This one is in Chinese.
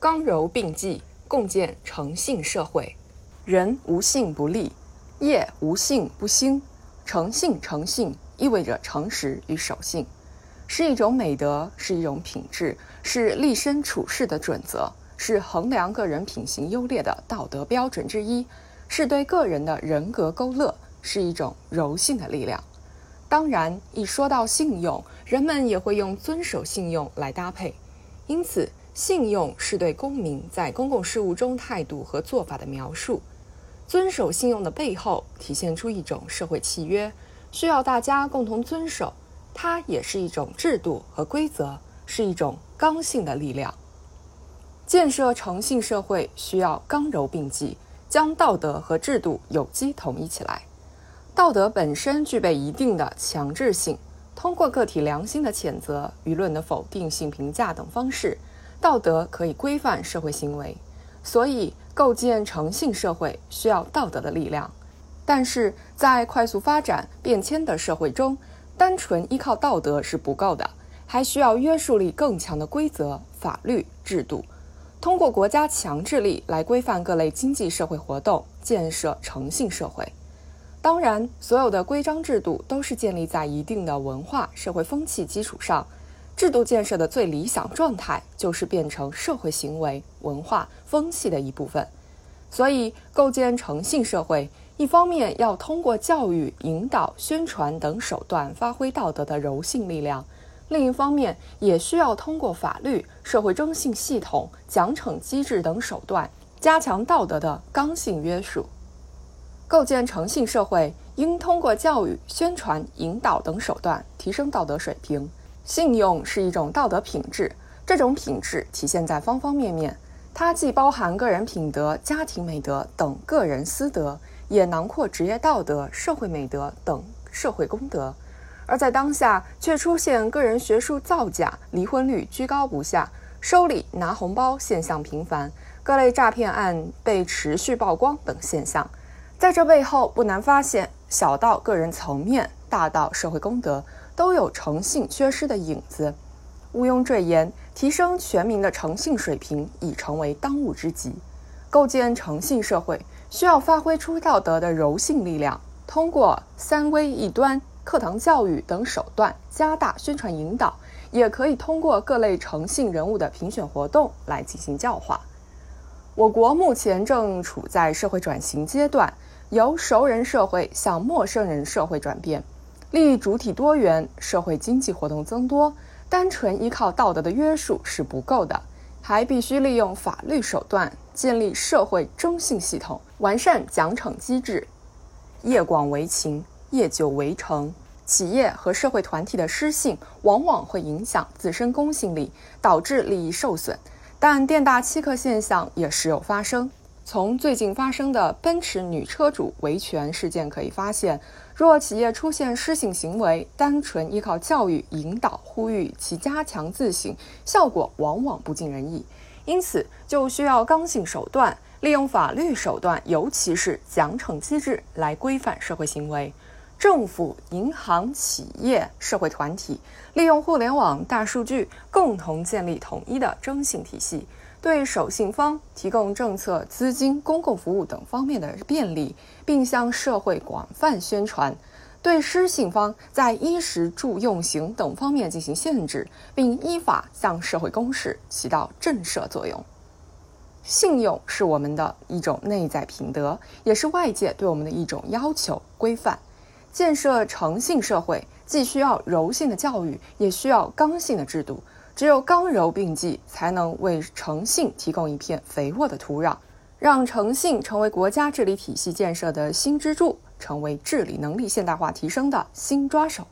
刚柔并济，共建诚信社会。人无信不立，业无信不兴。诚信，诚信意味着诚实与守信，是一种美德，是一种品质，是立身处世的准则，是衡量个人品行优劣的道德标准之一，是对个人的人格勾勒，是一种柔性的力量。当然，一说到信用，人们也会用遵守信用来搭配，因此。信用是对公民在公共事务中态度和做法的描述。遵守信用的背后，体现出一种社会契约，需要大家共同遵守。它也是一种制度和规则，是一种刚性的力量。建设诚信社会需要刚柔并济，将道德和制度有机统一起来。道德本身具备一定的强制性，通过个体良心的谴责、舆论的否定性评价等方式。道德可以规范社会行为，所以构建诚信社会需要道德的力量。但是在快速发展变迁的社会中，单纯依靠道德是不够的，还需要约束力更强的规则、法律制度，通过国家强制力来规范各类经济社会活动，建设诚信社会。当然，所有的规章制度都是建立在一定的文化社会风气基础上。制度建设的最理想状态就是变成社会行为、文化、风气的一部分。所以，构建诚信社会，一方面要通过教育、引导、宣传等手段发挥道德的柔性力量；另一方面，也需要通过法律、社会征信系统、奖惩机制等手段，加强道德的刚性约束。构建诚信社会，应通过教育、宣传、引导等手段提升道德水平。信用是一种道德品质，这种品质体现在方方面面。它既包含个人品德、家庭美德等个人私德，也囊括职业道德、社会美德等社会公德。而在当下，却出现个人学术造假、离婚率居高不下、收礼拿红包现象频繁、各类诈骗案被持续曝光等现象。在这背后，不难发现，小到个人层面，大到社会公德。都有诚信缺失的影子，毋庸赘言，提升全民的诚信水平已成为当务之急。构建诚信社会，需要发挥出道德的柔性力量，通过三微一端、课堂教育等手段加大宣传引导，也可以通过各类诚信人物的评选活动来进行教化。我国目前正处在社会转型阶段，由熟人社会向陌生人社会转变。利益主体多元，社会经济活动增多，单纯依靠道德的约束是不够的，还必须利用法律手段，建立社会征信系统，完善奖惩机制。业广为情，业久为成，企业和社会团体的失信，往往会影响自身公信力，导致利益受损。但店大欺客现象也时有发生。从最近发生的奔驰女车主维权事件可以发现，若企业出现失信行为，单纯依靠教育引导、呼吁其加强自省，效果往往不尽人意。因此，就需要刚性手段，利用法律手段，尤其是奖惩机制来规范社会行为。政府、银行、企业、社会团体利用互联网、大数据，共同建立统一的征信体系。对守信方提供政策、资金、公共服务等方面的便利，并向社会广泛宣传；对失信方在衣食住用行等方面进行限制，并依法向社会公示，起到震慑作用。信用是我们的一种内在品德，也是外界对我们的一种要求规范。建设诚信社会，既需要柔性的教育，也需要刚性的制度。只有刚柔并济，才能为诚信提供一片肥沃的土壤，让诚信成为国家治理体系建设的新支柱，成为治理能力现代化提升的新抓手。